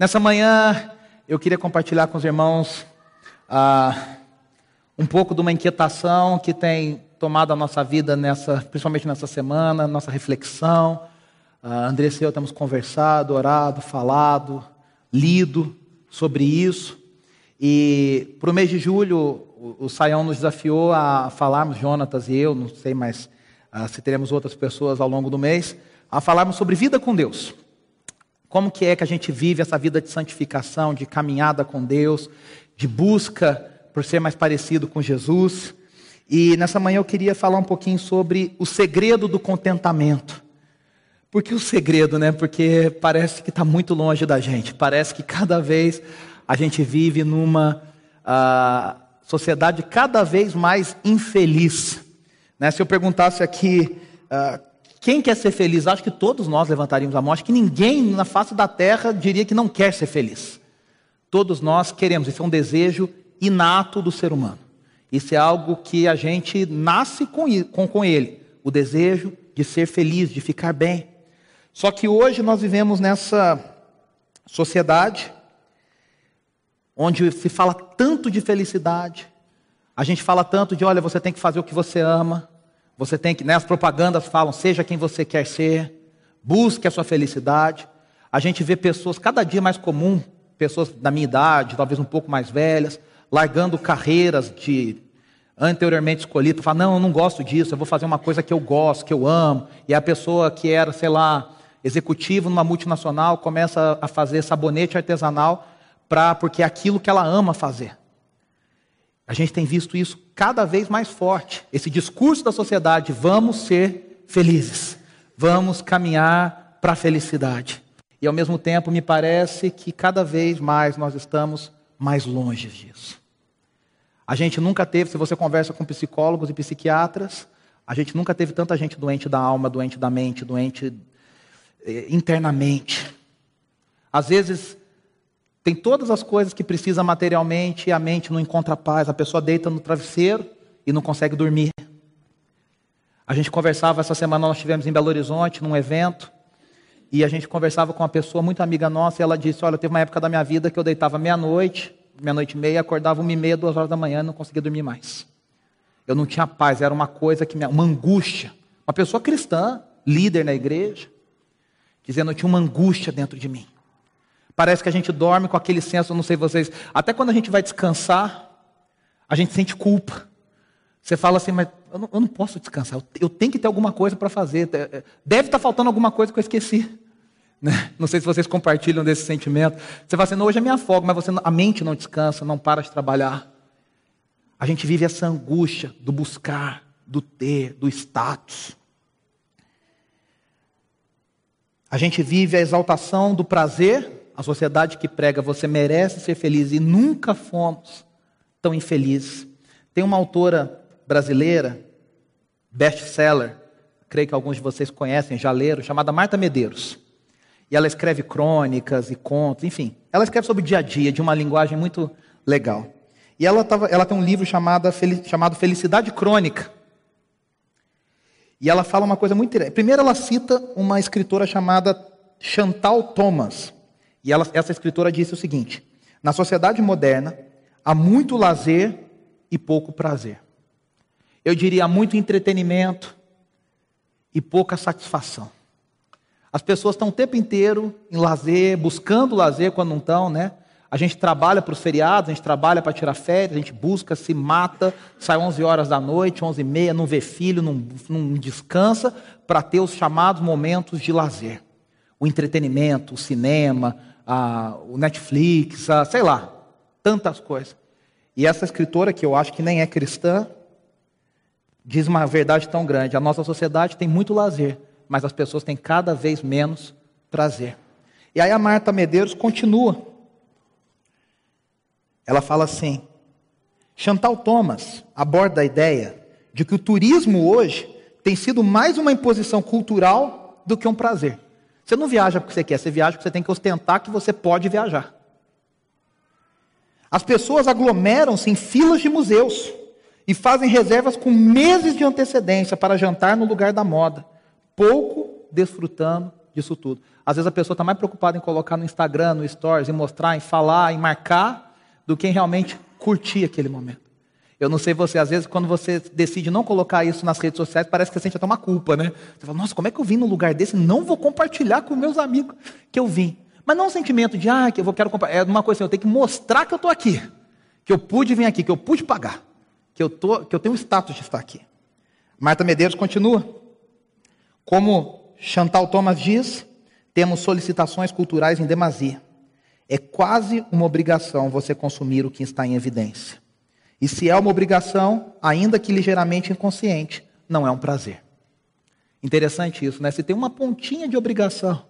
Nessa manhã, eu queria compartilhar com os irmãos ah, um pouco de uma inquietação que tem tomado a nossa vida, nessa, principalmente nessa semana, nossa reflexão. Ah, Andressa e eu temos conversado, orado, falado, lido sobre isso. E para o mês de julho, o, Saião nos desafiou a falarmos, Jonatas e eu, não sei mais ah, se teremos outras pessoas ao longo do mês, a falarmos sobre vida com Deus. Como que é que a gente vive essa vida de santificação, de caminhada com Deus, de busca por ser mais parecido com Jesus. E nessa manhã eu queria falar um pouquinho sobre o segredo do contentamento. Por que o segredo, né? Porque parece que está muito longe da gente. Parece que cada vez a gente vive numa uh, sociedade cada vez mais infeliz. Né? Se eu perguntasse aqui uh, quem quer ser feliz? Acho que todos nós levantaríamos a mão. Acho que ninguém na face da terra diria que não quer ser feliz. Todos nós queremos. Isso é um desejo inato do ser humano. Isso é algo que a gente nasce com, ele. O desejo de ser feliz, de ficar bem. Só que hoje nós vivemos nessa sociedade onde se fala tanto de felicidade. A gente fala tanto de, olha, você tem que fazer o que você ama. Você tem que, né, as propagandas falam, seja quem você quer ser, busque a sua felicidade. A gente vê pessoas cada dia mais comum, pessoas da minha idade, talvez um pouco mais velhas, largando carreiras de anteriormente escolhidas, fala, não, eu não gosto disso, eu vou fazer uma coisa que eu gosto, que eu amo. E a pessoa que era, sei lá, executivo numa multinacional começa a fazer sabonete artesanal pra, porque é aquilo que ela ama fazer. A gente tem visto isso cada vez mais forte. Esse discurso da sociedade: vamos ser felizes, vamos caminhar para a felicidade. E ao mesmo tempo, me parece que cada vez mais nós estamos mais longe disso. A gente nunca teve, se você conversa com psicólogos e psiquiatras, a gente nunca teve tanta gente doente da alma, doente da mente, doente eh, internamente. Às vezes, tem todas as coisas que precisa materialmente e a mente não encontra paz. A pessoa deita no travesseiro e não consegue dormir. A gente conversava essa semana, nós estivemos em Belo Horizonte, num evento, e a gente conversava com uma pessoa muito amiga nossa, e ela disse: Olha, teve uma época da minha vida que eu deitava meia-noite, meia-noite e meia, acordava uma e meia, duas horas da manhã e não conseguia dormir mais. Eu não tinha paz, era uma coisa que me. uma angústia. Uma pessoa cristã, líder na igreja, dizendo: Eu tinha uma angústia dentro de mim. Parece que a gente dorme com aquele senso, não sei vocês, até quando a gente vai descansar, a gente sente culpa. Você fala assim, mas eu não, eu não posso descansar, eu, tenho que ter alguma coisa para fazer. É, deve estar tá faltando alguma coisa que eu esqueci. Né? Não sei se vocês compartilham desse sentimento. Você fala assim, não, hoje é minha folga, mas você, a mente não descansa, não para de trabalhar. A gente vive essa angústia do buscar, do ter, do status. A gente vive a exaltação do prazer a sociedade que prega você merece ser feliz e nunca fomos tão infelizes. Tem uma autora brasileira, best-seller, creio que alguns de vocês conhecem, já leram, chamada Marta Medeiros. E ela escreve crônicas e contos, enfim. Ela escreve sobre o dia a dia, de uma linguagem muito legal. E ela, tava, ela tem um livro chamado, chamado Felicidade Crônica. E ela fala uma coisa muito interessante. Primeiro, ela cita uma escritora chamada Chantal Thomas. E ela, essa escritora disse o seguinte: na sociedade moderna, há muito lazer e pouco prazer. Eu diria muito entretenimento e pouca satisfação. As pessoas estão o tempo inteiro em lazer, buscando lazer quando não estão, né? A gente trabalha para os feriados, a gente trabalha para tirar férias, a gente busca, se mata, sai 11 horas da noite, 11 e meia, não vê filho, não, não descansa, para ter os chamados momentos de lazer. O entretenimento, o cinema, a, o Netflix, a, sei lá, tantas coisas. E essa escritora, que eu acho que nem é cristã, diz uma verdade tão grande: a nossa sociedade tem muito lazer, mas as pessoas têm cada vez menos prazer. E aí a Marta Medeiros continua. Ela fala assim: Chantal Thomas aborda a ideia de que o turismo hoje tem sido mais uma imposição cultural do que um prazer. Você não viaja porque você quer, você viaja porque você tem que ostentar que você pode viajar. As pessoas aglomeram-se em filas de museus e fazem reservas com meses de antecedência para jantar no lugar da moda, pouco desfrutando disso tudo. Às vezes a pessoa está mais preocupada em colocar no Instagram, no Stories, em mostrar, em falar, em marcar, do que em realmente curtir aquele momento. Eu não sei você, às vezes quando você decide não colocar isso nas redes sociais, parece que você sente até uma culpa, né? Você fala, nossa, como é que eu vim num lugar desse? Não vou compartilhar com meus amigos que eu vim. Mas não é um sentimento de, ah, que eu quero compartilhar. É uma coisa assim, eu tenho que mostrar que eu estou aqui. Que eu pude vir aqui, que eu pude pagar. Que eu, tô, que eu tenho o status de estar aqui. Marta Medeiros continua. Como Chantal Thomas diz, temos solicitações culturais em demasia. É quase uma obrigação você consumir o que está em evidência. E se é uma obrigação, ainda que ligeiramente inconsciente, não é um prazer. Interessante isso, né? Se tem uma pontinha de obrigação,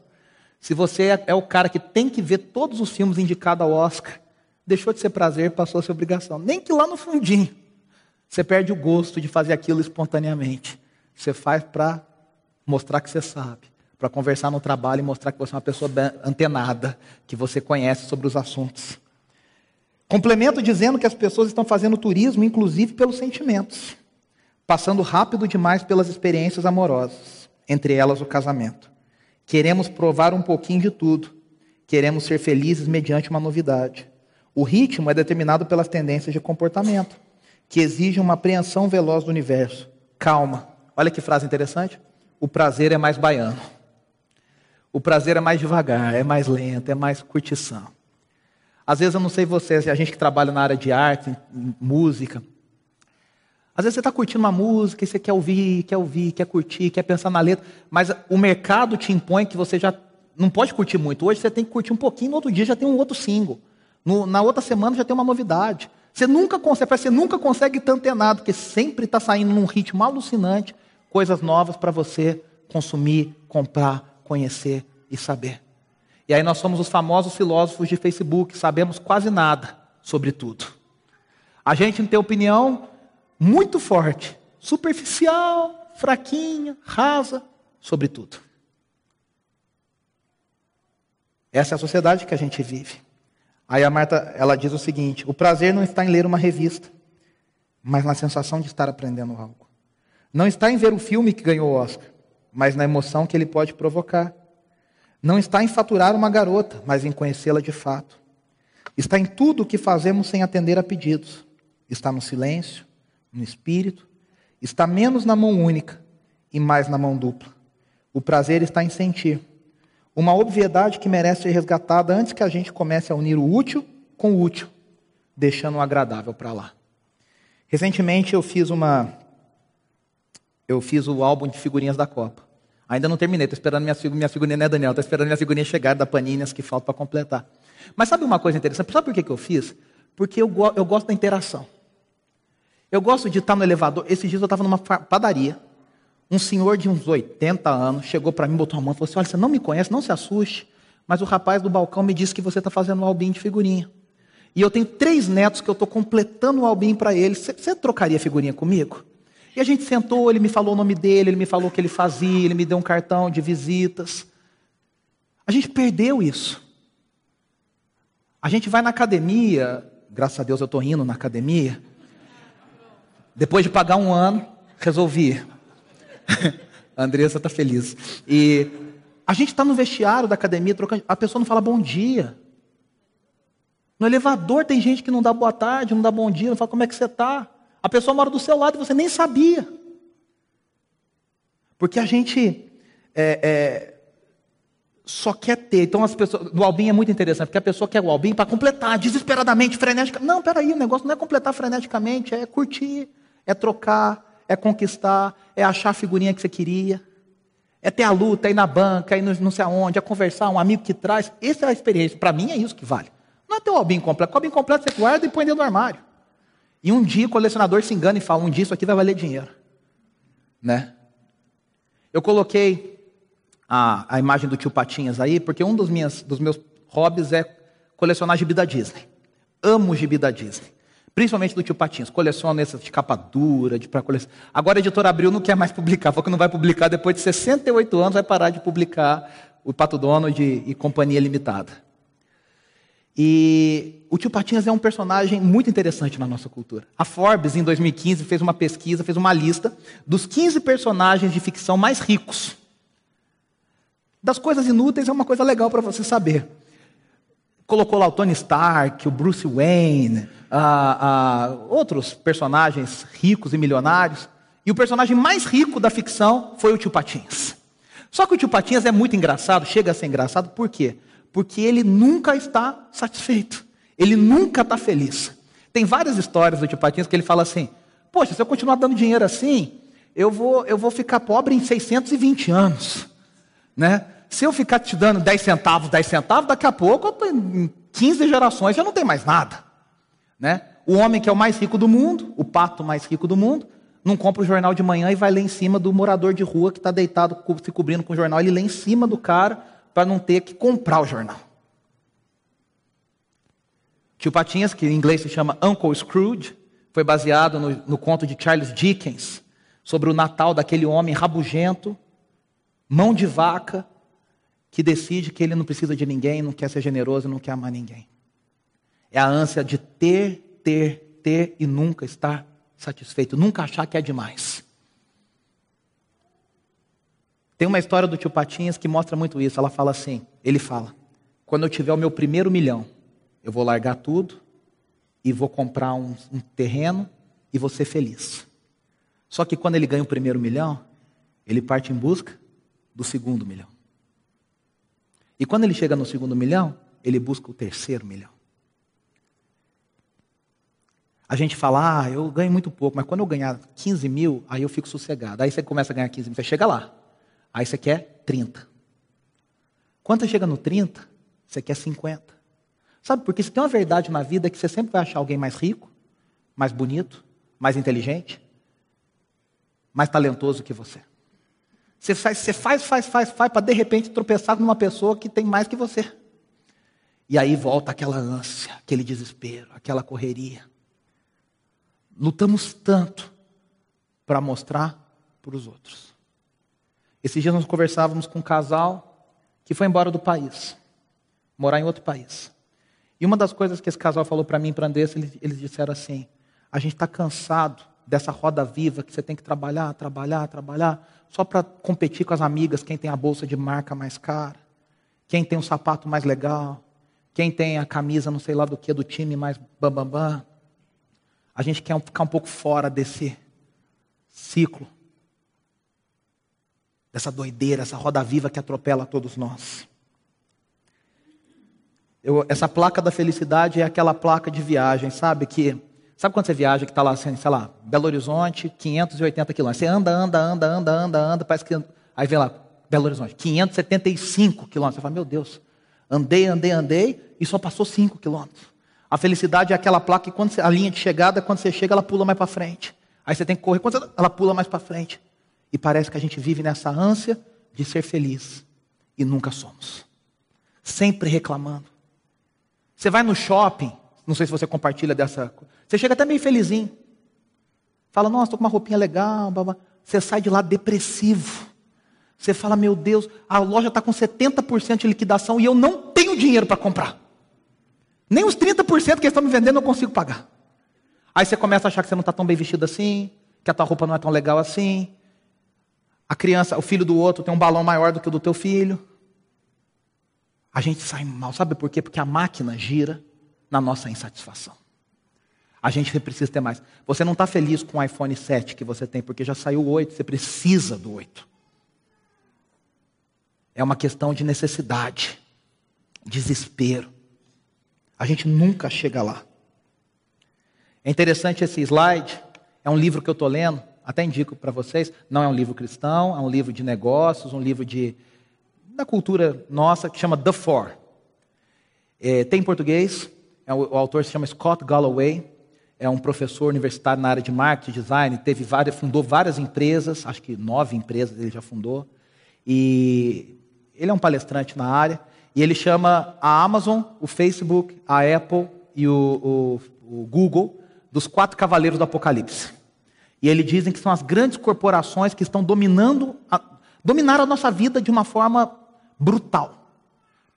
se você é, é o cara que tem que ver todos os filmes indicados ao Oscar, deixou de ser prazer, passou a ser obrigação. Nem que lá no fundinho você perde o gosto de fazer aquilo espontaneamente. Você faz para mostrar que você sabe, para conversar no trabalho e mostrar que você é uma pessoa antenada, que você conhece sobre os assuntos. Complemento dizendo que as pessoas estão fazendo turismo, inclusive pelos sentimentos, passando rápido demais pelas experiências amorosas, entre elas o casamento. Queremos provar um pouquinho de tudo, queremos ser felizes mediante uma novidade. O ritmo é determinado pelas tendências de comportamento que exige uma apreensão veloz do universo. Calma. Olha que frase interessante. O prazer é mais baiano. O prazer é mais devagar, é mais lento, é mais curtição. Às vezes eu não sei vocês, a gente que trabalha na área de arte, música. Às vezes você está curtindo uma música e você quer ouvir, quer ouvir, quer curtir, quer pensar na letra, mas o mercado te impõe que você já não pode curtir muito. Hoje você tem que curtir um pouquinho, no outro dia já tem um outro single. No, na outra semana já tem uma novidade. Você nunca consegue, você nunca consegue estar antenado, porque sempre está saindo num ritmo alucinante coisas novas para você consumir, comprar, conhecer e saber. E aí nós somos os famosos filósofos de Facebook, sabemos quase nada sobre tudo. A gente tem opinião muito forte, superficial, fraquinha, rasa sobre tudo. Essa é a sociedade que a gente vive. Aí a Marta, ela diz o seguinte: o prazer não está em ler uma revista, mas na sensação de estar aprendendo algo. Não está em ver o filme que ganhou o Oscar, mas na emoção que ele pode provocar. Não está em faturar uma garota, mas em conhecê-la de fato. Está em tudo o que fazemos sem atender a pedidos. Está no silêncio, no espírito. Está menos na mão única e mais na mão dupla. O prazer está em sentir. Uma obviedade que merece ser resgatada antes que a gente comece a unir o útil com o útil, deixando o agradável para lá. Recentemente eu fiz uma eu fiz o álbum de figurinhas da Copa. Ainda não terminei, estou esperando minha, minha figurinha, né, Daniel? Estou esperando minha figurinha chegar da Panini, as que faltam para completar. Mas sabe uma coisa interessante? Sabe por que, que eu fiz? Porque eu, eu gosto da interação. Eu gosto de estar no elevador. Esses dias eu estava numa padaria. Um senhor de uns 80 anos chegou para mim, botou a mão e falou assim: Olha, você não me conhece, não se assuste, mas o rapaz do balcão me disse que você está fazendo um albinho de figurinha. E eu tenho três netos que eu estou completando o albinho para eles. Você trocaria figurinha comigo? E a gente sentou, ele me falou o nome dele, ele me falou o que ele fazia, ele me deu um cartão de visitas. A gente perdeu isso. A gente vai na academia, graças a Deus eu estou indo na academia. Depois de pagar um ano, resolvi a Andressa está feliz. E a gente está no vestiário da academia, trocando, a pessoa não fala bom dia. No elevador tem gente que não dá boa tarde, não dá bom dia, não fala como é que você está. A pessoa mora do seu lado e você nem sabia. Porque a gente é, é, só quer ter. Então, as pessoas. Do Albin é muito interessante, porque a pessoa quer o Albin para completar desesperadamente, freneticamente. Não, peraí, o negócio não é completar freneticamente, é curtir, é trocar, é conquistar, é achar a figurinha que você queria, é ter a luta, é ir na banca, é ir não sei aonde, é conversar, um amigo que traz. Essa é a experiência. Para mim é isso que vale. Não é ter o albinho completo. O albinho completo você guarda e põe dentro do armário. E um dia o colecionador se engana e fala: um dia isso aqui vai valer dinheiro. Né? Eu coloquei a, a imagem do tio Patinhas aí, porque um dos, minhas, dos meus hobbies é colecionar gibi da Disney. Amo gibi da Disney. Principalmente do tio Patinhas. Coleciona essas de capa dura, de para colecionar. Agora a editora Abril não quer mais publicar, falou que não vai publicar depois de 68 anos, vai parar de publicar o Pato e, e Companhia Limitada. E o tio Patinhas é um personagem muito interessante na nossa cultura. A Forbes, em 2015, fez uma pesquisa, fez uma lista dos 15 personagens de ficção mais ricos. Das coisas inúteis é uma coisa legal para você saber. Colocou lá o Tony Stark, o Bruce Wayne, outros personagens ricos e milionários. E o personagem mais rico da ficção foi o Tio Patinhas. Só que o Tio Patinhas é muito engraçado, chega a ser engraçado, por quê? Porque ele nunca está satisfeito. Ele nunca está feliz. Tem várias histórias do Tio Patinhas que ele fala assim: Poxa, se eu continuar dando dinheiro assim, eu vou, eu vou ficar pobre em 620 anos. Né? Se eu ficar te dando 10 centavos, 10 centavos, daqui a pouco, em 15 gerações, já não tem mais nada. Né? O homem que é o mais rico do mundo, o pato mais rico do mundo, não compra o jornal de manhã e vai ler em cima do morador de rua que está deitado se cobrindo com o jornal. Ele lê em cima do cara para não ter que comprar o jornal. Tio Patinhas, que em inglês se chama Uncle Scrooge, foi baseado no, no conto de Charles Dickens sobre o Natal daquele homem rabugento, mão de vaca, que decide que ele não precisa de ninguém, não quer ser generoso, não quer amar ninguém. É a ânsia de ter, ter, ter e nunca estar satisfeito, nunca achar que é demais. Tem uma história do tio Patinhas que mostra muito isso. Ela fala assim: ele fala, quando eu tiver o meu primeiro milhão, eu vou largar tudo e vou comprar um, um terreno e vou ser feliz. Só que quando ele ganha o primeiro milhão, ele parte em busca do segundo milhão. E quando ele chega no segundo milhão, ele busca o terceiro milhão. A gente fala, ah, eu ganho muito pouco, mas quando eu ganhar 15 mil, aí eu fico sossegado. Aí você começa a ganhar 15 mil, você chega lá. Aí você quer 30. Quando você chega no 30, você quer 50. Sabe, porque se tem uma verdade na vida é que você sempre vai achar alguém mais rico, mais bonito, mais inteligente, mais talentoso que você. Você faz, você faz, faz, faz, faz, para de repente tropeçar numa pessoa que tem mais que você. E aí volta aquela ânsia, aquele desespero, aquela correria lutamos tanto para mostrar para os outros. Esses dias nós conversávamos com um casal que foi embora do país, morar em outro país. E uma das coisas que esse casal falou para mim e para Andressa, eles, eles disseram assim: a gente está cansado dessa roda viva que você tem que trabalhar, trabalhar, trabalhar, só para competir com as amigas, quem tem a bolsa de marca mais cara, quem tem o sapato mais legal, quem tem a camisa não sei lá do que, do time mais bambambam. Bam, bam a gente quer ficar um pouco fora desse ciclo, dessa doideira, essa roda viva que atropela todos nós. Eu, essa placa da felicidade é aquela placa de viagem, sabe? Que sabe quando você viaja que está lá, assim, sei lá, Belo Horizonte, 580 quilômetros. Você anda, anda, anda, anda, anda, anda, parece que aí vem lá Belo Horizonte, 575 quilômetros. Você fala, meu Deus, andei, andei, andei e só passou 5 quilômetros. A felicidade é aquela placa que quando você, a linha de chegada, quando você chega, ela pula mais para frente. Aí você tem que correr, quando você, ela pula mais para frente. E parece que a gente vive nessa ânsia de ser feliz e nunca somos. Sempre reclamando. Você vai no shopping, não sei se você compartilha dessa. Você chega até meio felizinho. Fala, nossa, estou com uma roupinha legal. Você sai de lá depressivo. Você fala, meu Deus, a loja está com 70% de liquidação e eu não tenho dinheiro para comprar. Nem os 30% que estão me vendendo eu consigo pagar. Aí você começa a achar que você não está tão bem vestido assim, que a tua roupa não é tão legal assim. A criança, o filho do outro tem um balão maior do que o do teu filho. A gente sai mal, sabe por quê? Porque a máquina gira na nossa insatisfação. A gente precisa ter mais. Você não está feliz com o iPhone 7 que você tem, porque já saiu o 8, você precisa do 8. É uma questão de necessidade, desespero. A gente nunca chega lá. É interessante esse slide, é um livro que eu estou lendo, até indico para vocês, não é um livro cristão, é um livro de negócios, um livro de da cultura nossa, que chama The Four. É, tem em português, é, o, o, autor se chama Scott Galloway, é um professor universitário na área de marketing, design, teve várias, fundou várias empresas, acho que nove empresas ele já fundou, e ele é um palestrante na área, e ele chama a Amazon, o Facebook, a Apple e o, o, o Google dos quatro cavaleiros do Apocalipse. E eles dizem que são as grandes corporações que estão dominando, a, dominaram a nossa vida de uma forma brutal.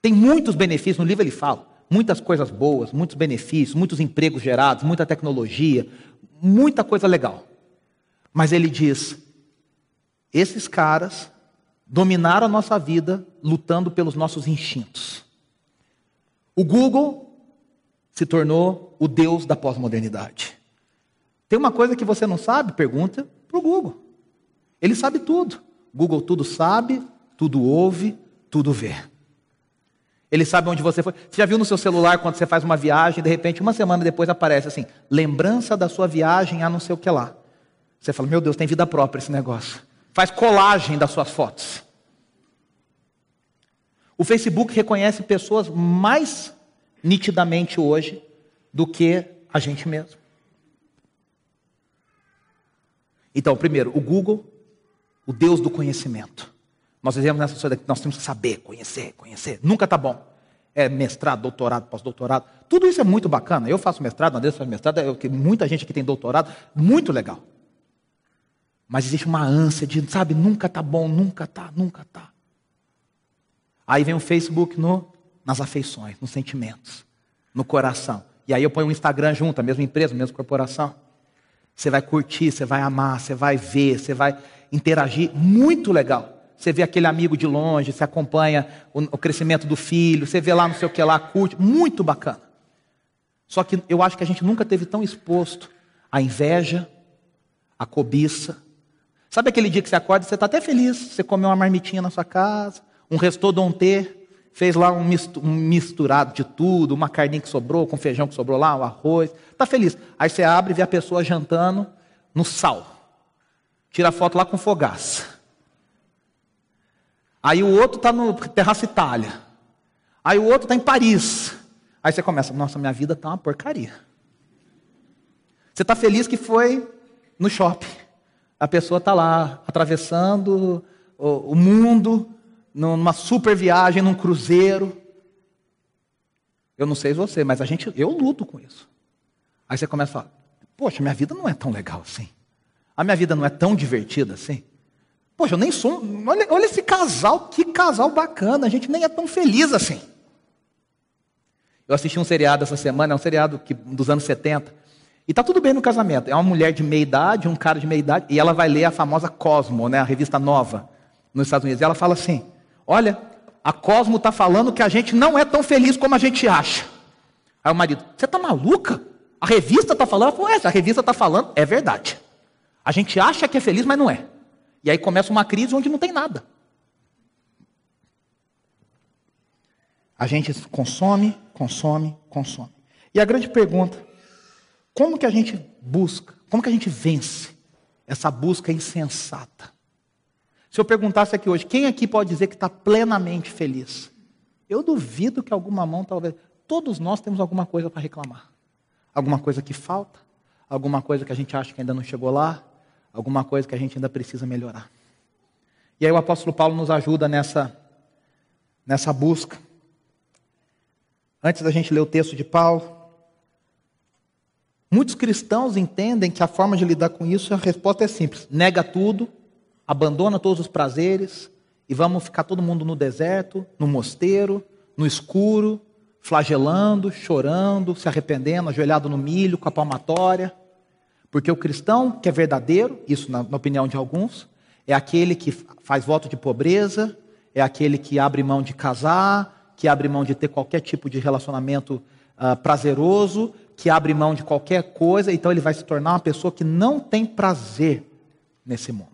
Tem muitos benefícios, no livro ele fala, muitas coisas boas, muitos benefícios, muitos empregos gerados, muita tecnologia, muita coisa legal. Mas ele diz: esses caras dominar a nossa vida lutando pelos nossos instintos. O Google se tornou o Deus da pós-modernidade. Tem uma coisa que você não sabe? Pergunta para o Google. Ele sabe tudo. Google tudo sabe, tudo ouve, tudo vê. Ele sabe onde você foi. Você já viu no seu celular quando você faz uma viagem, de repente, uma semana depois aparece assim: lembrança da sua viagem a não sei o que lá. Você fala: Meu Deus, tem vida própria esse negócio. Faz colagem das suas fotos. O Facebook reconhece pessoas mais nitidamente hoje do que a gente mesmo. Então, primeiro, o Google, o Deus do conhecimento. Nós vivemos nessa sociedade que nós temos que saber, conhecer, conhecer. Nunca está bom. É mestrado, doutorado, pós-doutorado. Tudo isso é muito bacana. Eu faço mestrado, André faz mestrado, eu, muita gente aqui tem doutorado. Muito legal. Mas existe uma ânsia de, sabe, nunca está bom, nunca está, nunca está. Aí vem o Facebook no, nas afeições, nos sentimentos, no coração. E aí eu ponho o Instagram junto, a mesma empresa, a mesma corporação. Você vai curtir, você vai amar, você vai ver, você vai interagir. Muito legal. Você vê aquele amigo de longe, você acompanha o, o crescimento do filho, você vê lá não sei o que lá, curte. Muito bacana. Só que eu acho que a gente nunca teve tão exposto à inveja, à cobiça. Sabe aquele dia que você acorda e você está até feliz, você comeu uma marmitinha na sua casa, um restaurante, fez lá um misturado de tudo, uma carninha que sobrou, com feijão que sobrou lá, o um arroz. Está feliz. Aí você abre e vê a pessoa jantando no sal. Tira foto lá com fogaça. Aí o outro está no Terraço Itália. Aí o outro está em Paris. Aí você começa, nossa, minha vida está uma porcaria. Você está feliz que foi no shopping. A pessoa está lá, atravessando o mundo, numa super viagem, num cruzeiro. Eu não sei você, mas a gente, eu luto com isso. Aí você começa a falar: Poxa, minha vida não é tão legal assim. A minha vida não é tão divertida assim. Poxa, eu nem sou. Olha, olha esse casal, que casal bacana. A gente nem é tão feliz assim. Eu assisti um seriado essa semana, é um seriado que, dos anos 70. E está tudo bem no casamento. É uma mulher de meia idade, um cara de meia idade, e ela vai ler a famosa Cosmo, né, a revista nova, nos Estados Unidos. E ela fala assim: Olha, a Cosmo está falando que a gente não é tão feliz como a gente acha. Aí o marido, você está maluca? A revista está falando? Ela é, a revista está falando, é verdade. A gente acha que é feliz, mas não é. E aí começa uma crise onde não tem nada. A gente consome, consome, consome. E a grande pergunta, como que a gente busca, como que a gente vence essa busca insensata? Se eu perguntasse aqui hoje, quem aqui pode dizer que está plenamente feliz? Eu duvido que alguma mão talvez. Todos nós temos alguma coisa para reclamar. Alguma coisa que falta, alguma coisa que a gente acha que ainda não chegou lá, alguma coisa que a gente ainda precisa melhorar. E aí o apóstolo Paulo nos ajuda nessa, nessa busca. Antes da gente ler o texto de Paulo, muitos cristãos entendem que a forma de lidar com isso, a resposta é simples: nega tudo, abandona todos os prazeres e vamos ficar todo mundo no deserto, no mosteiro, no escuro, flagelando, chorando, se arrependendo, ajoelhado no milho, com a palmatória. Porque o cristão que é verdadeiro, isso na, na opinião de alguns, é aquele que faz voto de pobreza, é aquele que abre mão de casar, que abre mão de ter qualquer tipo de relacionamento uh, prazeroso, que abre mão de qualquer coisa, então ele vai se tornar uma pessoa que não tem prazer nesse mundo.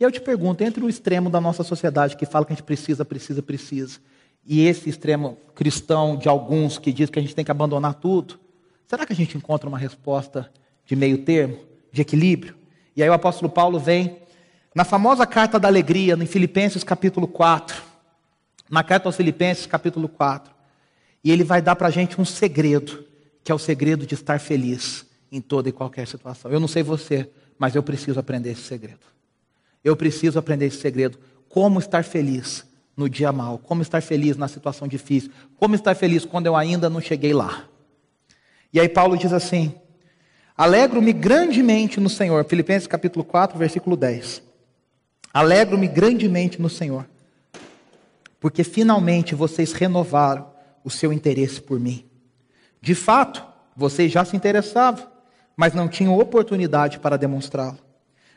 E eu te pergunto, entre o extremo da nossa sociedade que fala que a gente precisa, precisa, precisa, e esse extremo cristão de alguns que diz que a gente tem que abandonar tudo, será que a gente encontra uma resposta de meio termo, de equilíbrio? E aí o apóstolo Paulo vem na famosa carta da alegria, em Filipenses capítulo 4, na carta aos Filipenses capítulo 4, e ele vai dar para a gente um segredo, que é o segredo de estar feliz em toda e qualquer situação. Eu não sei você, mas eu preciso aprender esse segredo. Eu preciso aprender esse segredo. Como estar feliz no dia mal, como estar feliz na situação difícil, como estar feliz quando eu ainda não cheguei lá. E aí Paulo diz assim: Alegro-me grandemente no Senhor. Filipenses capítulo 4, versículo 10. Alegro-me grandemente no Senhor, porque finalmente vocês renovaram o seu interesse por mim. De fato, vocês já se interessavam, mas não tinham oportunidade para demonstrá-lo.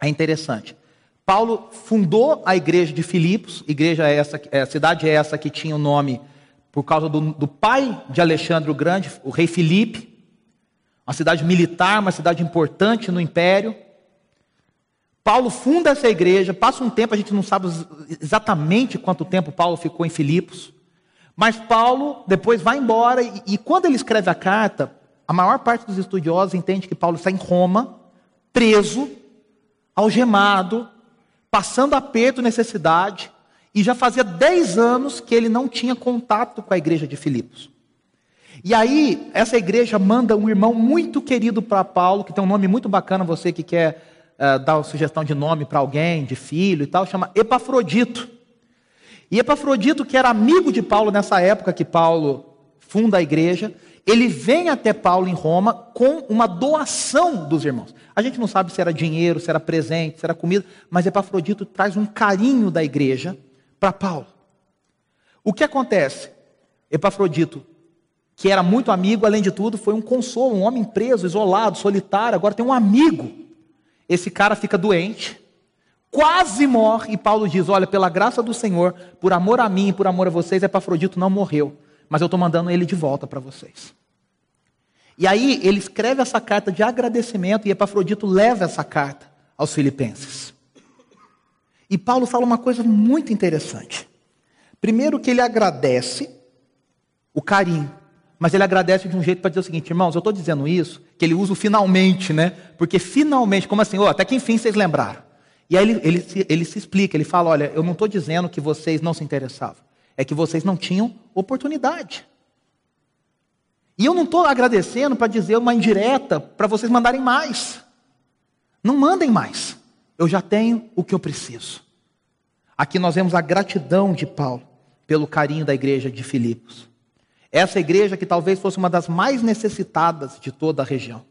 é interessante. Paulo fundou a igreja de Filipos, igreja é essa, é, cidade é essa que tinha o nome por causa do, do pai de Alexandre o Grande, o rei Filipe, uma cidade militar, uma cidade importante no império. Paulo funda essa igreja, passa um tempo, a gente não sabe exatamente quanto tempo Paulo ficou em Filipos, mas Paulo depois vai embora e, e quando ele escreve a carta, a maior parte dos estudiosos entende que Paulo está em Roma, preso, algemado, passando aperto, necessidade, e já fazia 10 anos que ele não tinha contato com a igreja de Filipos. E aí, essa igreja manda um irmão muito querido para Paulo, que tem um nome muito bacana, você que quer uh, dar uma sugestão de nome para alguém, de filho e tal, chama Epafrodito. E Epafrodito, que era amigo de Paulo nessa época que Paulo funda a igreja, ele vem até Paulo em Roma com uma doação dos irmãos. A gente não sabe se era dinheiro, se era presente, se era comida, mas Epafrodito traz um carinho da igreja para Paulo. O que acontece? Epafrodito, que era muito amigo, além de tudo, foi um consolo, um homem preso, isolado, solitário, agora tem um amigo esse cara fica doente, quase morre, e Paulo diz: Olha, pela graça do Senhor, por amor a mim e por amor a vocês, Epafrodito não morreu, mas eu estou mandando ele de volta para vocês. E aí ele escreve essa carta de agradecimento e Epafrodito leva essa carta aos filipenses. E Paulo fala uma coisa muito interessante. Primeiro que ele agradece o carinho mas ele agradece de um jeito para dizer o seguinte, irmãos, eu estou dizendo isso, que ele usa o finalmente, né? Porque finalmente, como assim, oh, até que enfim vocês lembraram. E aí ele, ele, ele se explica, ele fala: olha, eu não estou dizendo que vocês não se interessavam, é que vocês não tinham oportunidade. E eu não estou agradecendo para dizer uma indireta para vocês mandarem mais. Não mandem mais. Eu já tenho o que eu preciso. Aqui nós vemos a gratidão de Paulo pelo carinho da igreja de Filipos. Essa igreja que talvez fosse uma das mais necessitadas de toda a região.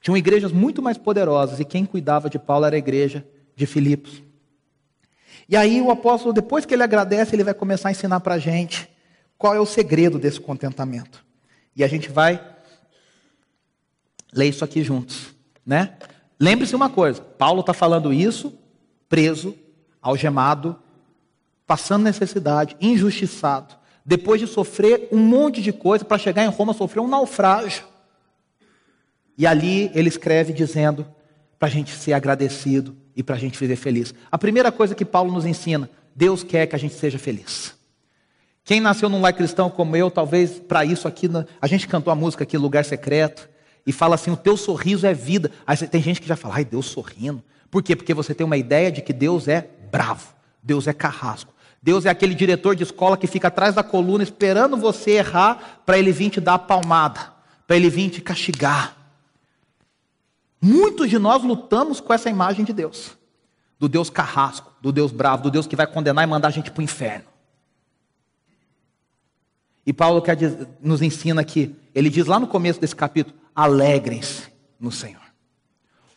Tinham igrejas muito mais poderosas e quem cuidava de Paulo era a igreja de Filipos. E aí o apóstolo, depois que ele agradece, ele vai começar a ensinar para a gente qual é o segredo desse contentamento. E a gente vai ler isso aqui juntos, né? Lembre-se uma coisa: Paulo está falando isso, preso, algemado, passando necessidade, injustiçado depois de sofrer um monte de coisa, para chegar em Roma, sofreu um naufrágio. E ali ele escreve dizendo para a gente ser agradecido e para a gente viver feliz. A primeira coisa que Paulo nos ensina: Deus quer que a gente seja feliz. Quem nasceu num lar cristão como eu, talvez para isso aqui, a gente cantou a música aqui, Lugar Secreto, e fala assim: o teu sorriso é vida. Aí tem gente que já fala, ai, Deus sorrindo. Por quê? Porque você tem uma ideia de que Deus é bravo, Deus é carrasco. Deus é aquele diretor de escola que fica atrás da coluna esperando você errar para ele vir te dar a palmada, para ele vir te castigar. Muitos de nós lutamos com essa imagem de Deus, do Deus carrasco, do Deus bravo, do Deus que vai condenar e mandar a gente para o inferno. E Paulo quer dizer, nos ensina aqui, ele diz lá no começo desse capítulo: alegrem-se no Senhor.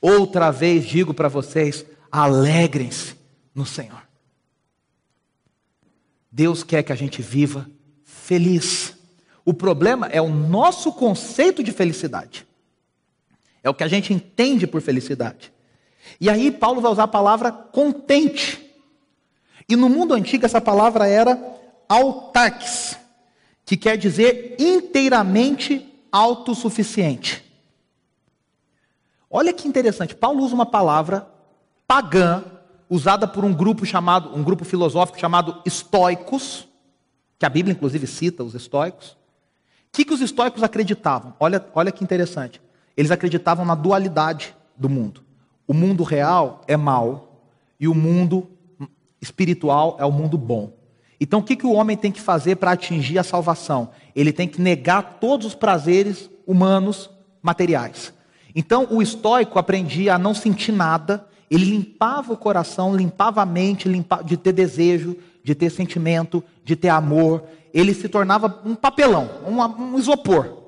Outra vez digo para vocês: alegrem-se no Senhor. Deus quer que a gente viva feliz. O problema é o nosso conceito de felicidade. É o que a gente entende por felicidade. E aí Paulo vai usar a palavra contente. E no mundo antigo essa palavra era autarques, que quer dizer inteiramente autossuficiente. Olha que interessante, Paulo usa uma palavra pagã usada por um grupo chamado, um grupo filosófico chamado estoicos, que a Bíblia inclusive cita os estoicos. O que, que os estoicos acreditavam? Olha, olha que interessante. Eles acreditavam na dualidade do mundo. O mundo real é mal e o mundo espiritual é o mundo bom. Então, o que, que o homem tem que fazer para atingir a salvação? Ele tem que negar todos os prazeres humanos materiais. Então, o estoico aprendia a não sentir nada ele limpava o coração, limpava a mente limpava, de ter desejo, de ter sentimento, de ter amor. Ele se tornava um papelão, um, um isopor.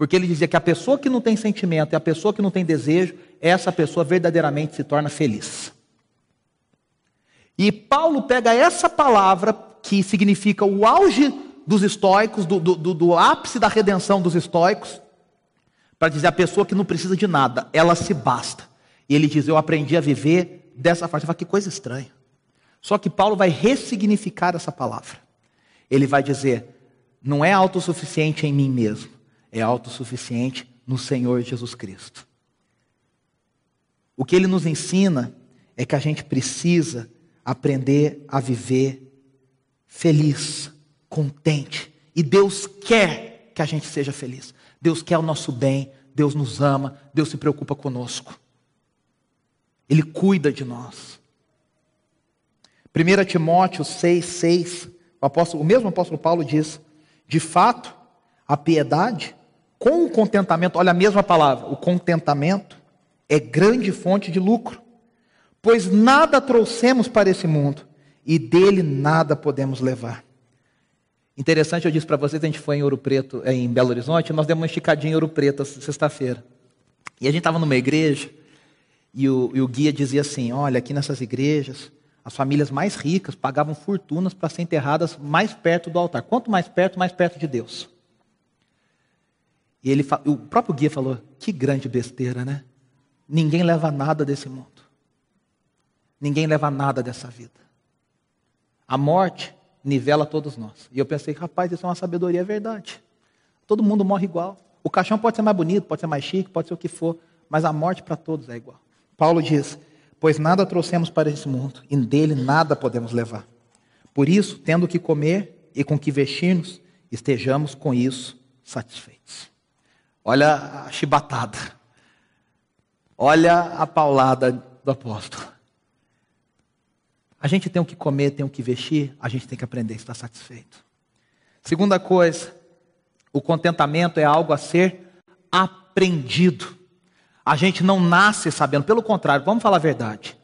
Porque ele dizia que a pessoa que não tem sentimento e a pessoa que não tem desejo, essa pessoa verdadeiramente se torna feliz. E Paulo pega essa palavra, que significa o auge dos estoicos, do, do, do ápice da redenção dos estoicos, para dizer a pessoa que não precisa de nada, ela se basta. E ele diz: Eu aprendi a viver dessa forma. Você fala, que coisa estranha. Só que Paulo vai ressignificar essa palavra. Ele vai dizer: Não é autossuficiente em mim mesmo, é autossuficiente no Senhor Jesus Cristo. O que ele nos ensina é que a gente precisa aprender a viver feliz, contente. E Deus quer que a gente seja feliz. Deus quer o nosso bem, Deus nos ama, Deus se preocupa conosco. Ele cuida de nós. 1 Timóteo 6, 6, o, apóstolo, o mesmo apóstolo Paulo diz: De fato, a piedade, com o contentamento, olha a mesma palavra, o contentamento é grande fonte de lucro, pois nada trouxemos para esse mundo e dele nada podemos levar. Interessante, eu disse para vocês, a gente foi em Ouro Preto, em Belo Horizonte, nós demos uma esticadinha em Ouro Preto sexta-feira. E a gente estava numa igreja, e o, e o guia dizia assim: olha, aqui nessas igrejas, as famílias mais ricas pagavam fortunas para ser enterradas mais perto do altar. Quanto mais perto, mais perto de Deus. E ele, o próprio guia falou: que grande besteira, né? Ninguém leva nada desse mundo. Ninguém leva nada dessa vida. A morte nivela todos nós. E eu pensei, rapaz, isso é uma sabedoria, é verdade. Todo mundo morre igual. O caixão pode ser mais bonito, pode ser mais chique, pode ser o que for, mas a morte para todos é igual. Paulo diz: Pois nada trouxemos para esse mundo, e dele nada podemos levar. Por isso, tendo que comer e com que vestir-nos, estejamos com isso satisfeitos. Olha a chibatada. Olha a paulada do apóstolo. A gente tem o que comer, tem o que vestir, a gente tem que aprender a estar satisfeito. Segunda coisa, o contentamento é algo a ser aprendido. A gente não nasce sabendo, pelo contrário, vamos falar a verdade.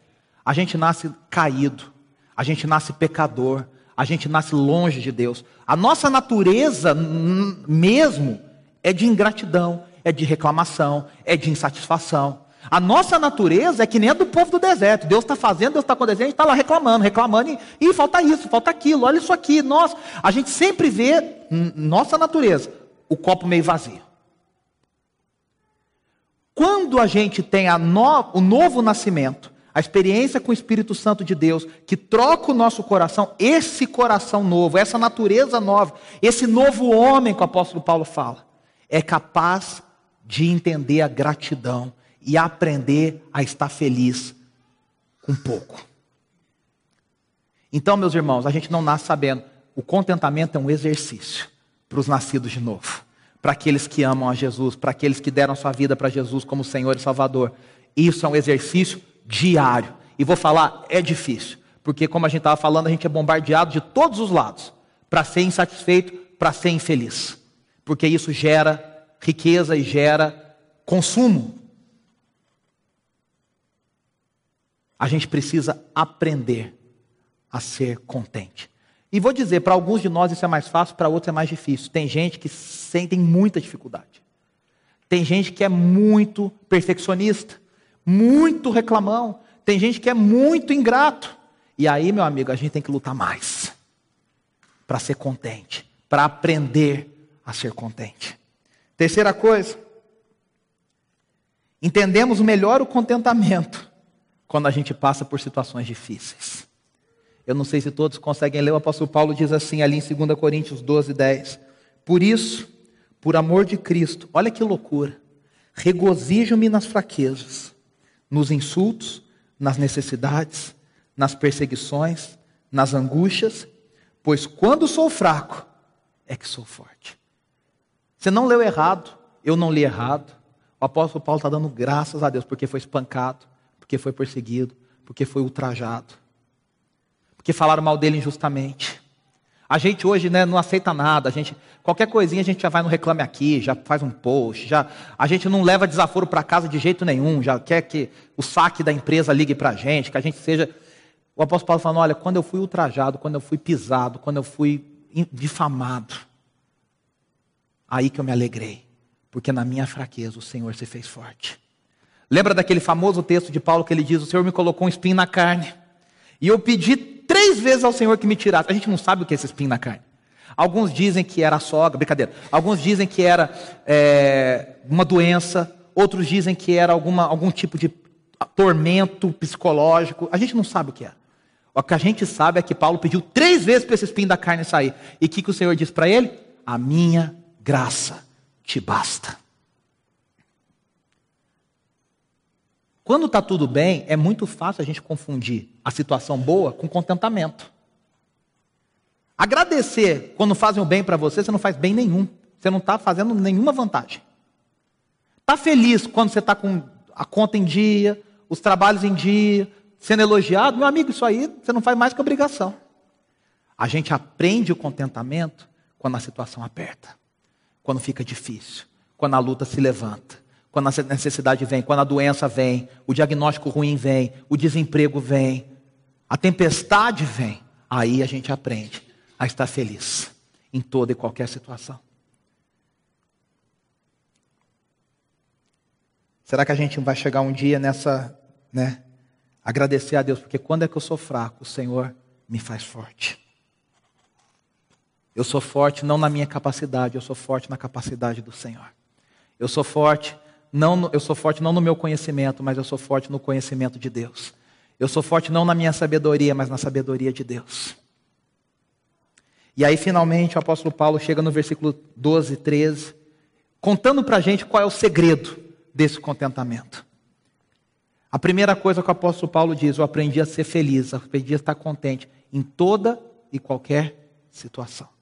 A gente nasce caído, a gente nasce pecador, a gente nasce longe de Deus. A nossa natureza mesmo é de ingratidão, é de reclamação, é de insatisfação. A nossa natureza é que nem a do povo do deserto. Deus está fazendo, Deus está acontecendo, a gente está lá reclamando, reclamando, e, falta isso, falta aquilo, olha isso aqui. Nós, a gente sempre vê, nossa natureza, o copo meio vazio. Quando a gente tem no, o novo nascimento, a experiência com o Espírito Santo de Deus, que troca o nosso coração, esse coração novo, essa natureza nova, esse novo homem que o apóstolo Paulo fala, é capaz de entender a gratidão e aprender a estar feliz com pouco. Então, meus irmãos, a gente não nasce sabendo, o contentamento é um exercício para os nascidos de novo para aqueles que amam a Jesus, para aqueles que deram sua vida para Jesus como Senhor e Salvador. Isso é um exercício diário. E vou falar, é difícil, porque como a gente estava falando, a gente é bombardeado de todos os lados para ser insatisfeito, para ser infeliz. Porque isso gera riqueza e gera consumo. A gente precisa aprender a ser contente. E vou dizer, para alguns de nós isso é mais fácil, para outros é mais difícil. Tem gente que sentem muita dificuldade. Tem gente que é muito perfeccionista, muito reclamão. Tem gente que é muito ingrato. E aí, meu amigo, a gente tem que lutar mais para ser contente, para aprender a ser contente. Terceira coisa, entendemos melhor o contentamento quando a gente passa por situações difíceis. Eu não sei se todos conseguem ler, o apóstolo Paulo diz assim ali em 2 Coríntios 12, 10. Por isso, por amor de Cristo, olha que loucura, regozijo-me nas fraquezas, nos insultos, nas necessidades, nas perseguições, nas angústias, pois quando sou fraco, é que sou forte. Você não leu errado, eu não li errado. O apóstolo Paulo está dando graças a Deus porque foi espancado, porque foi perseguido, porque foi ultrajado porque falaram mal dele injustamente. A gente hoje né, não aceita nada, a gente, qualquer coisinha a gente já vai no Reclame Aqui, já faz um post, já, a gente não leva desaforo para casa de jeito nenhum, já quer que o saque da empresa ligue para a gente, que a gente seja. O apóstolo Paulo falando: olha, quando eu fui ultrajado, quando eu fui pisado, quando eu fui difamado, aí que eu me alegrei, porque na minha fraqueza o Senhor se fez forte. Lembra daquele famoso texto de Paulo que ele diz: O Senhor me colocou um espinho na carne, e eu pedi três vezes ao Senhor que me tirasse. A gente não sabe o que é esse espinho na carne. Alguns dizem que era a sogra, brincadeira. Alguns dizem que era é, uma doença. Outros dizem que era alguma, algum tipo de tormento psicológico. A gente não sabe o que é. O que a gente sabe é que Paulo pediu três vezes para esse espinho da carne sair. E o que, que o Senhor disse para ele? A minha graça te basta. Quando está tudo bem, é muito fácil a gente confundir a situação boa com contentamento. Agradecer quando fazem o bem para você, você não faz bem nenhum. Você não está fazendo nenhuma vantagem. Está feliz quando você está com a conta em dia, os trabalhos em dia, sendo elogiado, meu amigo, isso aí você não faz mais que obrigação. A gente aprende o contentamento quando a situação aperta, quando fica difícil, quando a luta se levanta, quando a necessidade vem, quando a doença vem, o diagnóstico ruim vem, o desemprego vem, a tempestade vem, aí a gente aprende a estar feliz em toda e qualquer situação. Será que a gente vai chegar um dia nessa, né, agradecer a Deus, porque quando é que eu sou fraco, o Senhor me faz forte. Eu sou forte não na minha capacidade, eu sou forte na capacidade do Senhor. Eu sou forte não, eu sou forte não no meu conhecimento, mas eu sou forte no conhecimento de Deus. Eu sou forte não na minha sabedoria, mas na sabedoria de Deus. E aí, finalmente, o apóstolo Paulo chega no versículo 12, 13, contando para a gente qual é o segredo desse contentamento. A primeira coisa que o apóstolo Paulo diz: eu aprendi a ser feliz, aprendi a estar contente em toda e qualquer situação.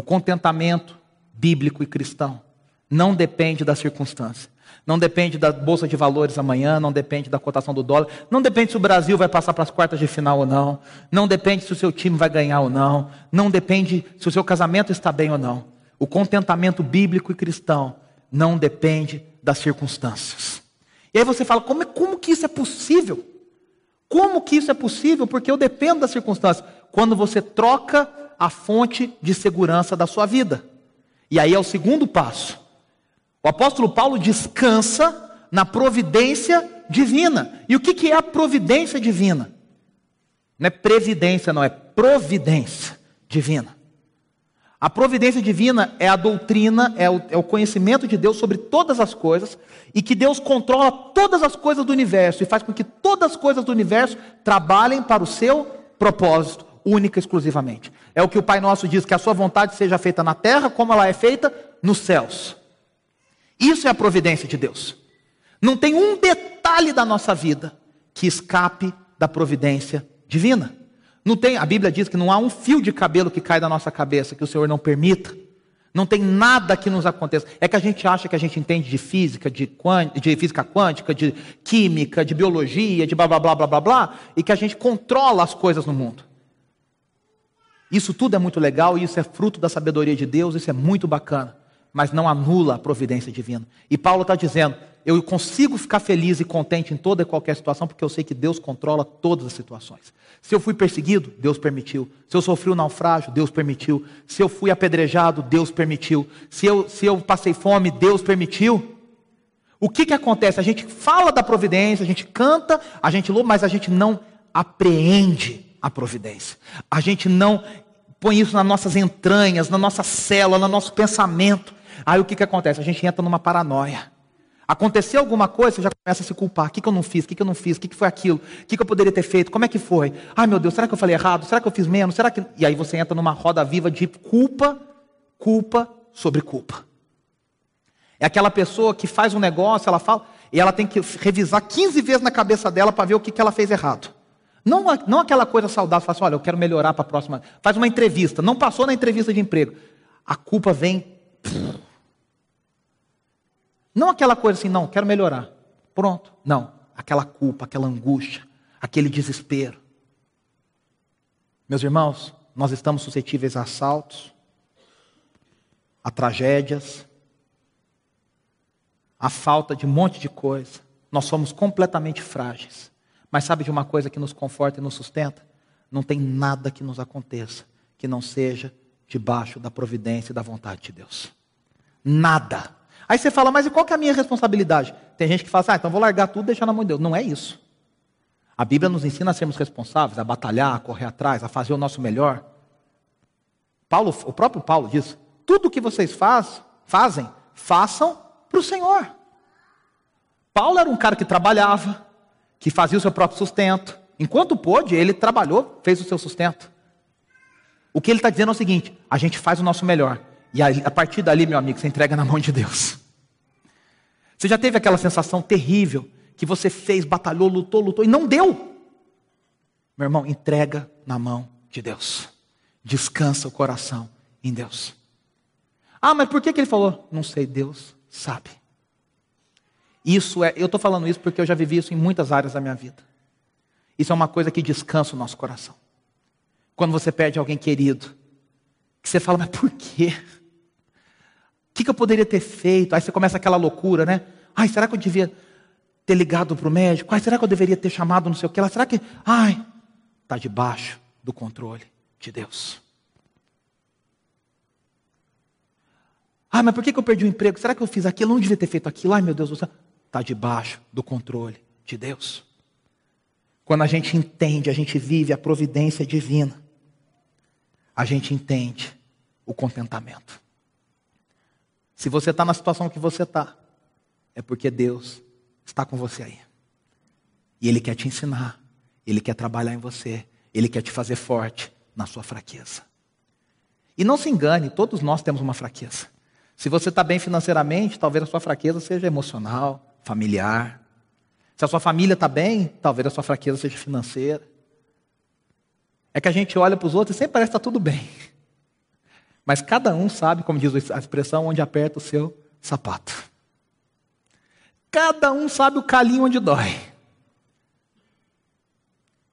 O contentamento bíblico e cristão não depende da circunstância. Não depende da bolsa de valores amanhã, não depende da cotação do dólar, não depende se o Brasil vai passar para as quartas de final ou não, não depende se o seu time vai ganhar ou não, não depende se o seu casamento está bem ou não. O contentamento bíblico e cristão não depende das circunstâncias. E aí você fala, como, como que isso é possível? Como que isso é possível? Porque eu dependo das circunstâncias. Quando você troca a fonte de segurança da sua vida. E aí é o segundo passo. O apóstolo Paulo descansa na providência divina. E o que é a providência divina? Não é previdência, não, é providência divina. A providência divina é a doutrina, é o, é o, conhecimento de Deus sobre todas as coisas, e que Deus controla todas as coisas do universo e faz com que todas as coisas do universo trabalhem para o seu propósito, única e exclusivamente. É o que o Pai Nosso diz: que a sua vontade seja feita na terra como ela é feita nos céus. Isso é a providência de Deus. Não tem um detalhe da nossa vida que escape da providência divina. Não tem, a Bíblia diz que não há um fio de cabelo que cai da nossa cabeça que o Senhor não permita. Não tem nada que nos aconteça. É que a gente acha que a gente entende de física, de, de física quântica, de química, de biologia, de blá blá blá blá blá blá, e que a gente controla as coisas no mundo. Isso tudo é muito legal, e isso é fruto da sabedoria de Deus, isso é muito bacana mas não anula a providência divina. E Paulo está dizendo: eu consigo ficar feliz e contente em toda e qualquer situação, porque eu sei que Deus controla todas as situações. Se eu fui perseguido, Deus permitiu. Se eu sofri um naufrágio, Deus permitiu. Se eu fui apedrejado, Deus permitiu. Se eu, se eu passei fome, Deus permitiu. O que, que acontece? A gente fala da providência, a gente canta, a gente louva, mas a gente não apreende a providência. A gente não põe isso nas nossas entranhas, na nossa célula, no nosso pensamento. Aí o que, que acontece? A gente entra numa paranoia. Aconteceu alguma coisa, você já começa a se culpar. O que, que eu não fiz? O que, que eu não fiz? O que, que foi aquilo? O que, que eu poderia ter feito? Como é que foi? Ai meu Deus, será que eu falei errado? Será que eu fiz menos? Será que. E aí você entra numa roda viva de culpa, culpa sobre culpa. É aquela pessoa que faz um negócio, ela fala, e ela tem que revisar 15 vezes na cabeça dela para ver o que, que ela fez errado. Não, não aquela coisa saudável, fala assim, olha, eu quero melhorar para a próxima. Faz uma entrevista, não passou na entrevista de emprego. A culpa vem. Não aquela coisa assim, não, quero melhorar. Pronto. Não. Aquela culpa, aquela angústia, aquele desespero. Meus irmãos, nós estamos suscetíveis a assaltos, a tragédias, a falta de um monte de coisa. Nós somos completamente frágeis. Mas sabe de uma coisa que nos conforta e nos sustenta? Não tem nada que nos aconteça que não seja debaixo da providência e da vontade de Deus. Nada. Aí você fala, mas e qual que é a minha responsabilidade? Tem gente que fala assim, ah, então vou largar tudo e deixar na mão de Deus. Não é isso. A Bíblia nos ensina a sermos responsáveis, a batalhar, a correr atrás, a fazer o nosso melhor. Paulo, o próprio Paulo diz: tudo o que vocês faz, fazem, façam para o Senhor. Paulo era um cara que trabalhava, que fazia o seu próprio sustento. Enquanto pôde, ele trabalhou, fez o seu sustento. O que ele está dizendo é o seguinte: a gente faz o nosso melhor. E a partir dali, meu amigo, você entrega na mão de Deus. Você já teve aquela sensação terrível que você fez, batalhou, lutou, lutou e não deu? Meu irmão, entrega na mão de Deus. Descansa o coração em Deus. Ah, mas por que, que ele falou? Não sei, Deus sabe. Isso é, eu estou falando isso porque eu já vivi isso em muitas áreas da minha vida. Isso é uma coisa que descansa o nosso coração. Quando você perde alguém querido, que você fala, mas por quê? O que, eu poderia ter feito? Aí você começa aquela loucura, né? Ai, será que eu devia ter ligado para o médico? Ai, será que eu deveria ter chamado não sei o que lá? Será que. Ai, está debaixo do controle de Deus. Ah, mas por que, que eu perdi o emprego? Será que eu fiz aquilo? Eu não devia ter feito aquilo. Ai, meu Deus do céu. Está debaixo do controle de Deus. Quando a gente entende, a gente vive a providência divina, a gente entende o contentamento. Se você está na situação que você está, é porque Deus está com você aí. E Ele quer te ensinar, Ele quer trabalhar em você, Ele quer te fazer forte na sua fraqueza. E não se engane, todos nós temos uma fraqueza. Se você está bem financeiramente, talvez a sua fraqueza seja emocional, familiar. Se a sua família está bem, talvez a sua fraqueza seja financeira. É que a gente olha para os outros e sempre parece que está tudo bem. Mas cada um sabe, como diz a expressão, onde aperta o seu sapato. Cada um sabe o calinho onde dói.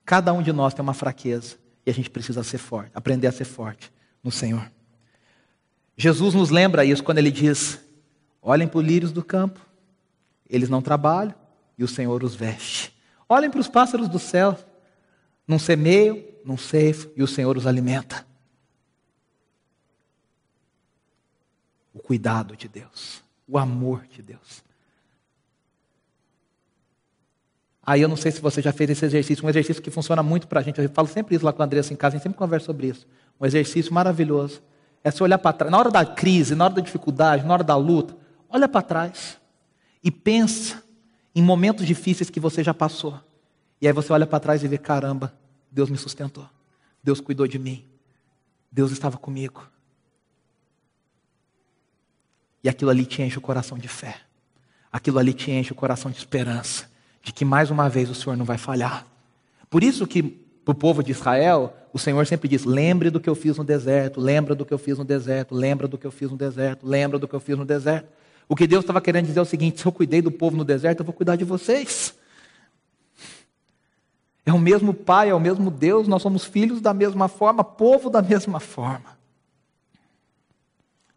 Cada um de nós tem uma fraqueza e a gente precisa ser forte, aprender a ser forte no Senhor. Jesus nos lembra isso quando ele diz: Olhem para os lírios do campo, eles não trabalham e o Senhor os veste. Olhem para os pássaros do céu, não semeiam, não ceifam e o Senhor os alimenta. O cuidado de Deus, o amor de Deus. Aí eu não sei se você já fez esse exercício, um exercício que funciona muito para a gente. Eu falo sempre isso lá com a Andressa em casa, a gente sempre conversa sobre isso. Um exercício maravilhoso. É se olhar para trás. Na hora da crise, na hora da dificuldade, na hora da luta, olha para trás e pensa em momentos difíceis que você já passou. E aí você olha para trás e vê: caramba, Deus me sustentou. Deus cuidou de mim. Deus estava comigo. E aquilo ali te enche o coração de fé. Aquilo ali te enche o coração de esperança. De que mais uma vez o Senhor não vai falhar. Por isso que para o povo de Israel, o Senhor sempre diz: lembre do que eu fiz no deserto, lembra do que eu fiz no deserto, lembra do que eu fiz no deserto, lembra do que eu fiz no deserto. O que Deus estava querendo dizer é o seguinte: se eu cuidei do povo no deserto, eu vou cuidar de vocês. É o mesmo Pai, é o mesmo Deus, nós somos filhos da mesma forma, povo da mesma forma.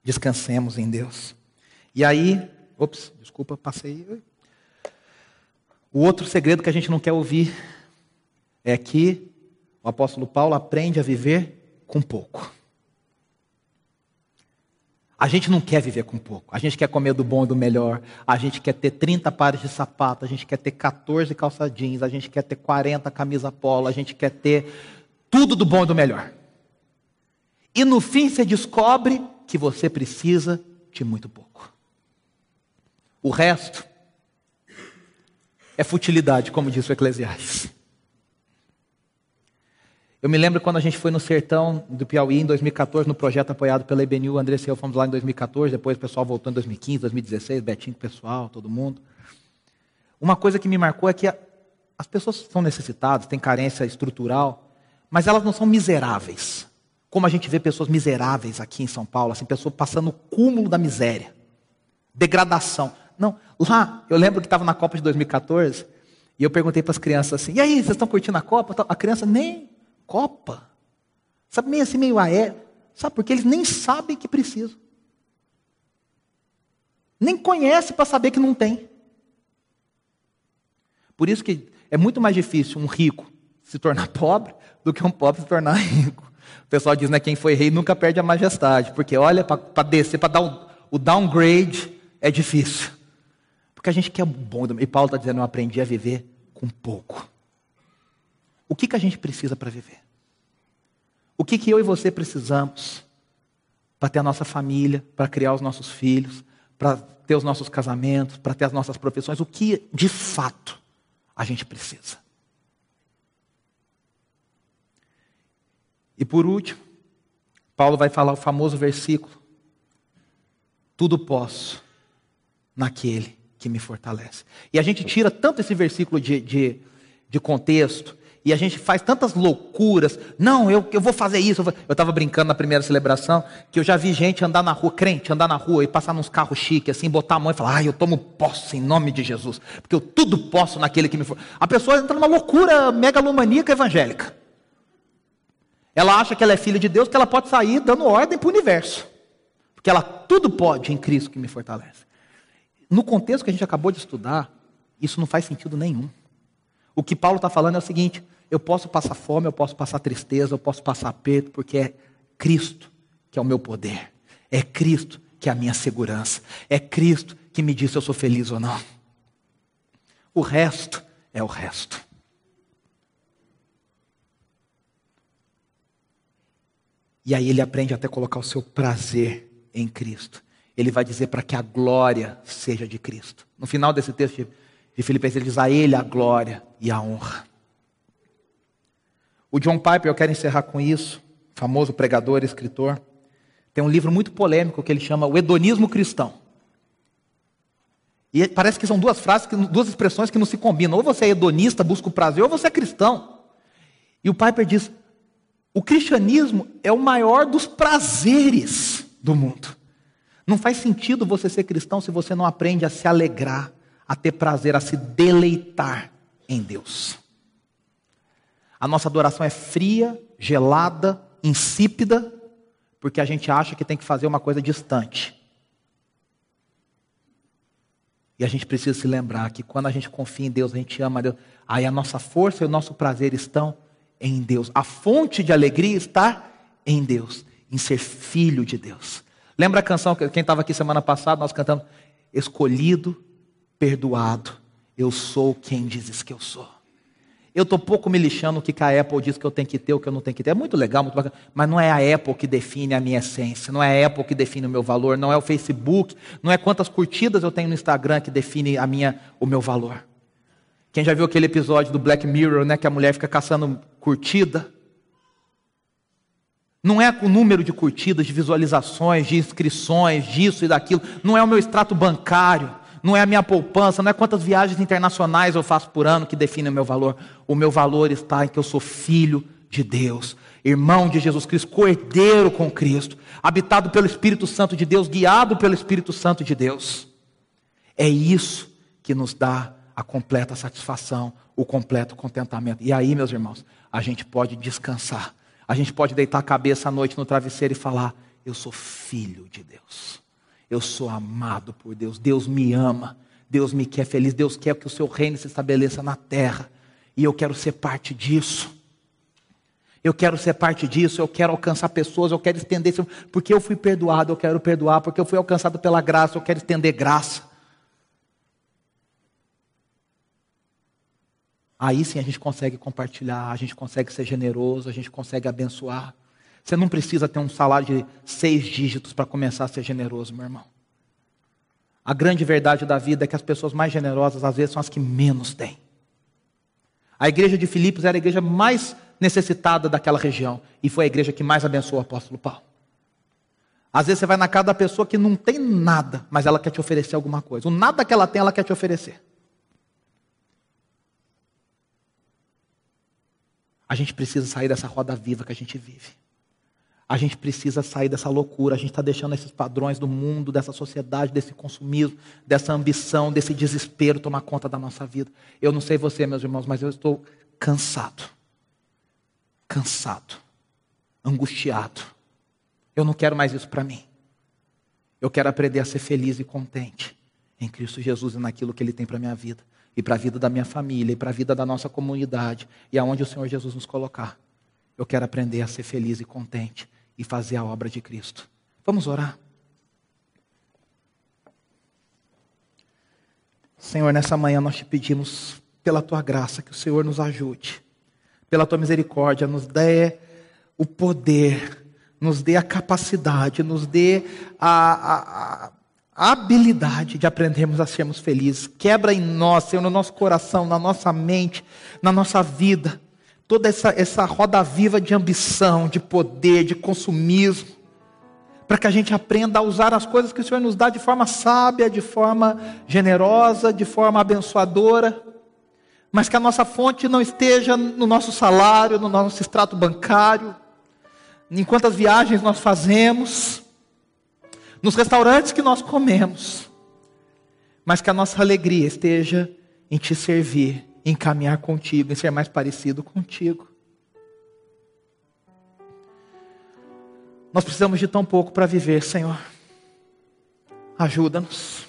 Descansemos em Deus. E aí, ops, desculpa, passei. O outro segredo que a gente não quer ouvir é que o apóstolo Paulo aprende a viver com pouco. A gente não quer viver com pouco. A gente quer comer do bom e do melhor. A gente quer ter 30 pares de sapato. A gente quer ter 14 calça jeans. A gente quer ter 40 camisa polo. A gente quer ter tudo do bom e do melhor. E no fim você descobre que você precisa de muito pouco. O resto é futilidade, como diz o Eclesiastes. Eu me lembro quando a gente foi no sertão do Piauí em 2014, no projeto apoiado pela IBNU, André e eu fomos lá em 2014, depois o pessoal voltou em 2015, 2016, Betinho, pessoal, todo mundo. Uma coisa que me marcou é que as pessoas são necessitadas, têm carência estrutural, mas elas não são miseráveis. Como a gente vê pessoas miseráveis aqui em São Paulo, assim, pessoas passando o cúmulo da miséria, degradação. Não, lá, eu lembro que estava na Copa de 2014, e eu perguntei para as crianças assim: e aí, vocês estão curtindo a Copa? A criança nem Copa. Sabe, meio assim, meio aéreo. Sabe, porque eles nem sabem que precisam. Nem conhece para saber que não tem. Por isso que é muito mais difícil um rico se tornar pobre do que um pobre se tornar rico. O pessoal diz, né, quem foi rei nunca perde a majestade, porque olha, para descer, para dar o, o, downgrade é difícil. Porque a gente quer bom, e Paulo está dizendo, eu aprendi a viver com pouco. O que, que a gente precisa para viver? O que, que eu e você precisamos para ter a nossa família, para criar os nossos filhos, para ter os nossos casamentos, para ter as nossas profissões? O que de fato a gente precisa? E por último, Paulo vai falar o famoso versículo: Tudo posso naquele que me fortalece. E a gente tira tanto esse versículo de, de, de contexto, e a gente faz tantas loucuras. Não, eu, eu vou fazer isso. Eu estava brincando na primeira celebração que eu já vi gente andar na rua, crente, andar na rua e passar nos carros chiques, assim, botar a mão e falar: ai, eu tomo posse em nome de Jesus, porque eu tudo posso naquele que me for. A pessoa entra numa loucura megalomaníaca evangélica. Ela acha que ela é filha de Deus, que ela pode sair dando ordem para o universo. Porque ela tudo pode em Cristo que me fortalece. No contexto que a gente acabou de estudar, isso não faz sentido nenhum. O que Paulo está falando é o seguinte: eu posso passar fome, eu posso passar tristeza, eu posso passar aperto, porque é Cristo que é o meu poder. É Cristo que é a minha segurança. É Cristo que me diz se eu sou feliz ou não. O resto é o resto. E aí ele aprende até colocar o seu prazer em Cristo. Ele vai dizer para que a glória seja de Cristo. No final desse texto de Filipenses, diz a ele a glória e a honra. O John Piper, eu quero encerrar com isso, famoso pregador e escritor, tem um livro muito polêmico que ele chama O Hedonismo Cristão. E parece que são duas frases, duas expressões que não se combinam. Ou você é hedonista, busca o prazer, ou você é cristão. E o Piper diz: o cristianismo é o maior dos prazeres do mundo. Não faz sentido você ser cristão se você não aprende a se alegrar, a ter prazer, a se deleitar em Deus. A nossa adoração é fria, gelada, insípida, porque a gente acha que tem que fazer uma coisa distante. E a gente precisa se lembrar que quando a gente confia em Deus, a gente ama a Deus, aí a nossa força e o nosso prazer estão em Deus. A fonte de alegria está em Deus, em ser filho de Deus. Lembra a canção que quem estava aqui semana passada, nós cantamos Escolhido, perdoado, eu sou quem dizes que eu sou. Eu estou pouco me lixando o que a Apple diz que eu tenho que ter, o que eu não tenho que ter. É muito legal, muito bacana, mas não é a Apple que define a minha essência, não é a Apple que define o meu valor, não é o Facebook, não é quantas curtidas eu tenho no Instagram que define a minha, o meu valor. Quem já viu aquele episódio do Black Mirror, né, que a mulher fica caçando curtida? Não é o número de curtidas, de visualizações, de inscrições, disso e daquilo. Não é o meu extrato bancário. Não é a minha poupança. Não é quantas viagens internacionais eu faço por ano que define o meu valor. O meu valor está em que eu sou filho de Deus, irmão de Jesus Cristo, cordeiro com Cristo, habitado pelo Espírito Santo de Deus, guiado pelo Espírito Santo de Deus. É isso que nos dá a completa satisfação, o completo contentamento. E aí, meus irmãos, a gente pode descansar. A gente pode deitar a cabeça à noite no travesseiro e falar: Eu sou filho de Deus. Eu sou amado por Deus. Deus me ama. Deus me quer feliz. Deus quer que o seu reino se estabeleça na terra. E eu quero ser parte disso. Eu quero ser parte disso, eu quero alcançar pessoas, eu quero estender, porque eu fui perdoado, eu quero perdoar, porque eu fui alcançado pela graça, eu quero estender graça. Aí sim a gente consegue compartilhar, a gente consegue ser generoso, a gente consegue abençoar. Você não precisa ter um salário de seis dígitos para começar a ser generoso, meu irmão. A grande verdade da vida é que as pessoas mais generosas, às vezes, são as que menos têm. A igreja de Filipos era a igreja mais necessitada daquela região e foi a igreja que mais abençoou o apóstolo Paulo. Às vezes você vai na casa da pessoa que não tem nada, mas ela quer te oferecer alguma coisa. O nada que ela tem, ela quer te oferecer. A gente precisa sair dessa roda viva que a gente vive. A gente precisa sair dessa loucura. A gente está deixando esses padrões do mundo, dessa sociedade, desse consumismo, dessa ambição, desse desespero tomar conta da nossa vida. Eu não sei você, meus irmãos, mas eu estou cansado. Cansado angustiado. Eu não quero mais isso para mim. Eu quero aprender a ser feliz e contente em Cristo Jesus e naquilo que Ele tem para a minha vida, e para a vida da minha família, e para a vida da nossa comunidade, e aonde o Senhor Jesus nos colocar. Eu quero aprender a ser feliz e contente e fazer a obra de Cristo. Vamos orar? Senhor, nessa manhã nós te pedimos, pela tua graça, que o Senhor nos ajude, pela tua misericórdia, nos dê o poder, nos dê a capacidade, nos dê a, a, a habilidade de aprendermos a sermos felizes. Quebra em nós, Senhor, no nosso coração, na nossa mente, na nossa vida, toda essa, essa roda viva de ambição, de poder, de consumismo para que a gente aprenda a usar as coisas que o Senhor nos dá de forma sábia, de forma generosa, de forma abençoadora, mas que a nossa fonte não esteja no nosso salário, no nosso extrato bancário, em quantas viagens nós fazemos, nos restaurantes que nós comemos, mas que a nossa alegria esteja em te servir, em caminhar contigo, em ser mais parecido contigo. Nós precisamos de tão pouco para viver, Senhor. Ajuda-nos.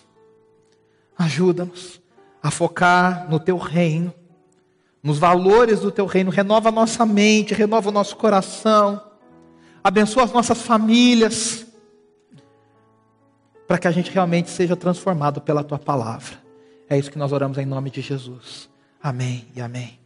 Ajuda-nos a focar no teu reino, nos valores do teu reino. Renova a nossa mente, renova o nosso coração. Abençoa as nossas famílias. Para que a gente realmente seja transformado pela tua palavra. É isso que nós oramos em nome de Jesus. Amém e amém.